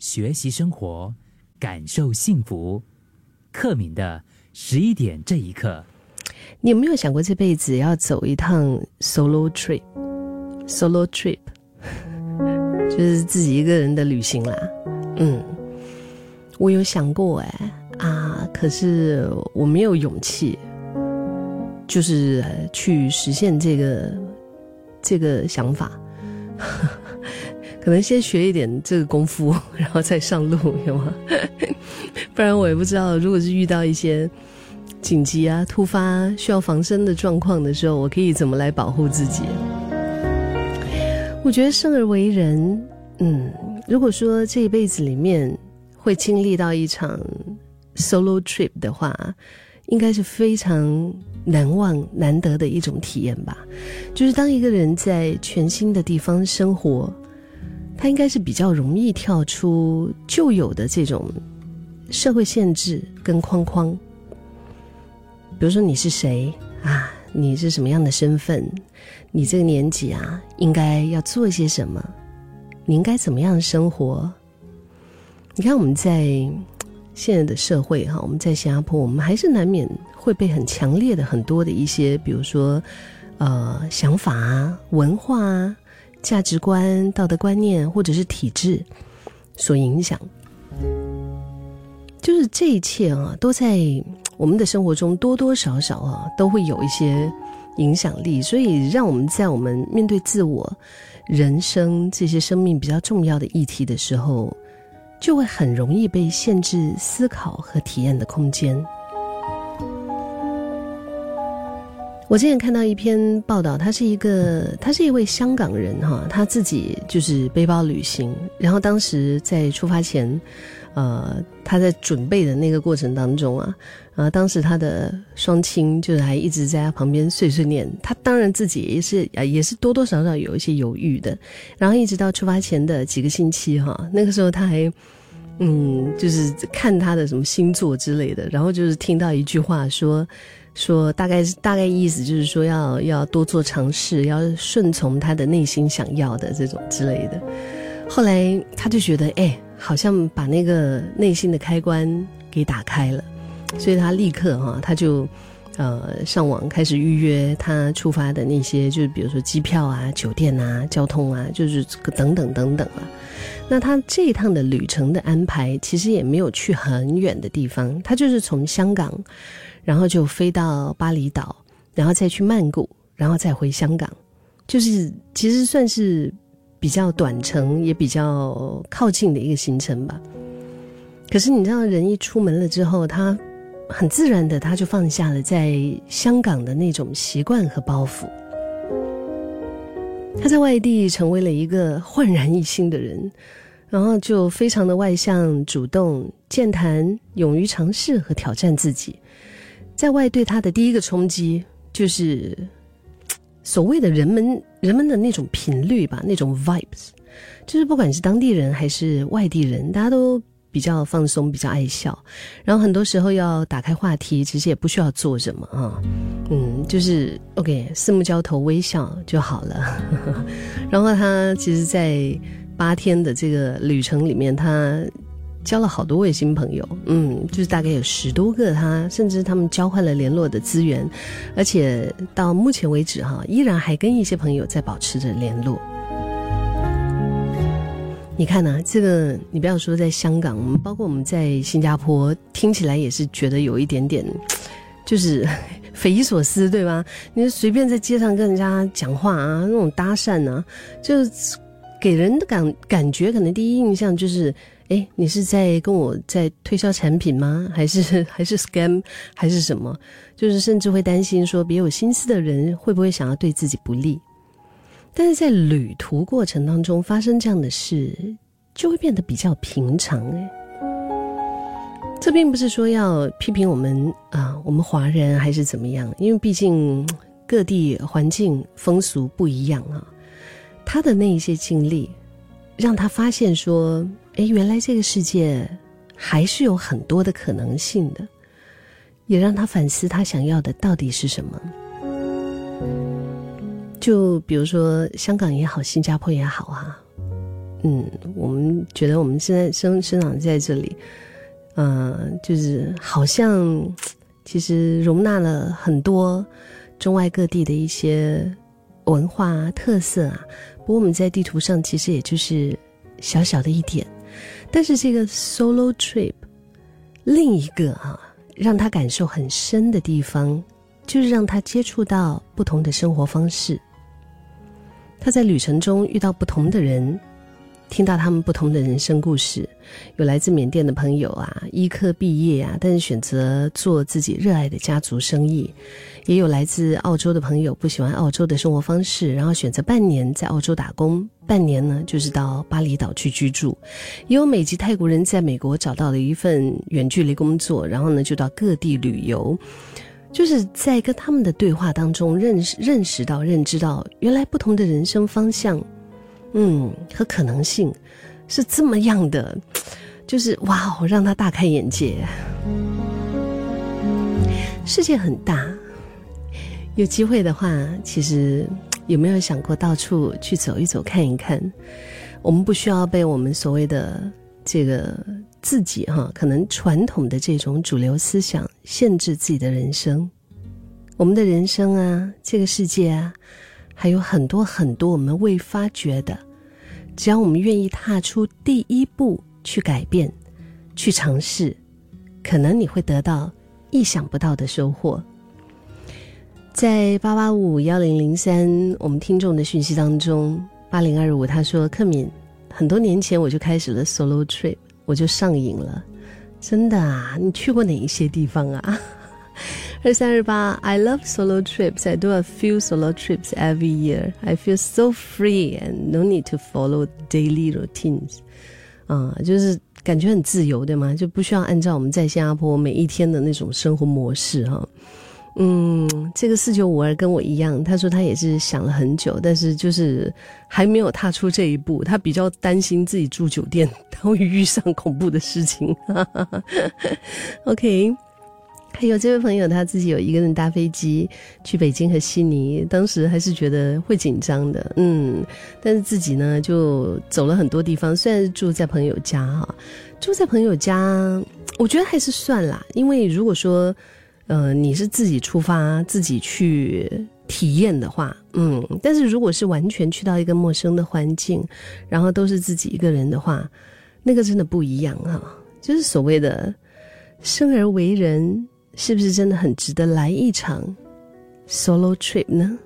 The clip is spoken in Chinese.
学习生活，感受幸福。克敏的十一点这一刻，你有没有想过这辈子要走一趟 solo trip？solo trip 就是自己一个人的旅行啦。嗯，我有想过哎啊，可是我没有勇气，就是去实现这个这个想法。可能先学一点这个功夫，然后再上路，有吗？不然我也不知道，如果是遇到一些紧急啊、突发需要防身的状况的时候，我可以怎么来保护自己？我觉得生而为人，嗯，如果说这一辈子里面会经历到一场 solo trip 的话，应该是非常难忘、难得的一种体验吧。就是当一个人在全新的地方生活。他应该是比较容易跳出旧有的这种社会限制跟框框，比如说你是谁啊？你是什么样的身份？你这个年纪啊，应该要做些什么？你应该怎么样生活？你看我们在现在的社会哈，我们在新加坡，我们还是难免会被很强烈的很多的一些，比如说呃想法啊、文化啊。价值观、道德观念，或者是体制所影响，就是这一切啊，都在我们的生活中多多少少啊，都会有一些影响力。所以，让我们在我们面对自我、人生这些生命比较重要的议题的时候，就会很容易被限制思考和体验的空间。我之前看到一篇报道，他是一个，他是一位香港人哈，他自己就是背包旅行，然后当时在出发前，呃，他在准备的那个过程当中啊，啊，当时他的双亲就是还一直在他旁边碎碎念，他当然自己也是啊，也是多多少少有一些犹豫的，然后一直到出发前的几个星期哈，那个时候他还，嗯，就是看他的什么星座之类的，然后就是听到一句话说。说大概是大概意思就是说要要多做尝试，要顺从他的内心想要的这种之类的。后来他就觉得，哎，好像把那个内心的开关给打开了，所以他立刻哈，他就呃上网开始预约他出发的那些，就是比如说机票啊、酒店啊、交通啊，就是等等等等啊。那他这一趟的旅程的安排，其实也没有去很远的地方，他就是从香港。然后就飞到巴厘岛，然后再去曼谷，然后再回香港，就是其实算是比较短程，也比较靠近的一个行程吧。可是你知道，人一出门了之后，他很自然的他就放下了在香港的那种习惯和包袱，他在外地成为了一个焕然一新的人，然后就非常的外向、主动、健谈、勇于尝试和挑战自己。在外对他的第一个冲击，就是所谓的人们人们的那种频率吧，那种 vibes，就是不管是当地人还是外地人，大家都比较放松，比较爱笑，然后很多时候要打开话题，其实也不需要做什么啊，嗯，就是 OK，四目交投，微笑就好了。然后他其实，在八天的这个旅程里面，他。交了好多位新朋友，嗯，就是大概有十多个，他甚至他们交换了联络的资源，而且到目前为止哈，依然还跟一些朋友在保持着联络。你看呢？这个你不要说在香港，包括我们在新加坡，听起来也是觉得有一点点，就是匪夷所思，对吧？你随便在街上跟人家讲话啊，那种搭讪啊，就给人的感感觉，可能第一印象就是。哎，你是在跟我在推销产品吗？还是 还是 scam 还是什么？就是甚至会担心说别有心思的人会不会想要对自己不利？但是在旅途过程当中发生这样的事，就会变得比较平常。哎，这并不是说要批评我们啊，我们华人还是怎么样？因为毕竟各地环境风俗不一样啊。他的那一些经历，让他发现说。哎，原来这个世界还是有很多的可能性的，也让他反思他想要的到底是什么。就比如说香港也好，新加坡也好啊，嗯，我们觉得我们现在生生长在这里，嗯，就是好像其实容纳了很多中外各地的一些文化特色啊。不过我们在地图上其实也就是小小的一点，但是这个 solo trip 另一个啊，让他感受很深的地方，就是让他接触到不同的生活方式。他在旅程中遇到不同的人。听到他们不同的人生故事，有来自缅甸的朋友啊，医科毕业啊，但是选择做自己热爱的家族生意；也有来自澳洲的朋友，不喜欢澳洲的生活方式，然后选择半年在澳洲打工，半年呢就是到巴厘岛去居住；也有美籍泰国人在美国找到了一份远距离工作，然后呢就到各地旅游。就是在跟他们的对话当中，认识认识到、认知到，原来不同的人生方向。嗯，和可能性是这么样的，就是哇哦，让他大开眼界。世界很大，有机会的话，其实有没有想过到处去走一走、看一看？我们不需要被我们所谓的这个自己哈，可能传统的这种主流思想限制自己的人生。我们的人生啊，这个世界啊。还有很多很多我们未发觉的，只要我们愿意踏出第一步去改变、去尝试，可能你会得到意想不到的收获。在八八五幺零零三我们听众的讯息当中，八零二五他说：“克敏，很多年前我就开始了 solo trip，我就上瘾了，真的啊！你去过哪一些地方啊？”二三二八，I love solo trips. I do a few solo trips every year. I feel so free and no need to follow daily routines. 啊，就是感觉很自由，对吗？就不需要按照我们在新加坡每一天的那种生活模式哈。嗯，这个四九五二跟我一样，他说他也是想了很久，但是就是还没有踏出这一步。他比较担心自己住酒店他会遇上恐怖的事情。OK。还有这位朋友，他自己有一个人搭飞机去北京和悉尼，当时还是觉得会紧张的，嗯，但是自己呢就走了很多地方，虽然是住在朋友家哈，住在朋友家，我觉得还是算啦，因为如果说，呃，你是自己出发自己去体验的话，嗯，但是如果是完全去到一个陌生的环境，然后都是自己一个人的话，那个真的不一样哈，就是所谓的生而为人。是不是真的很值得来一场 solo trip 呢？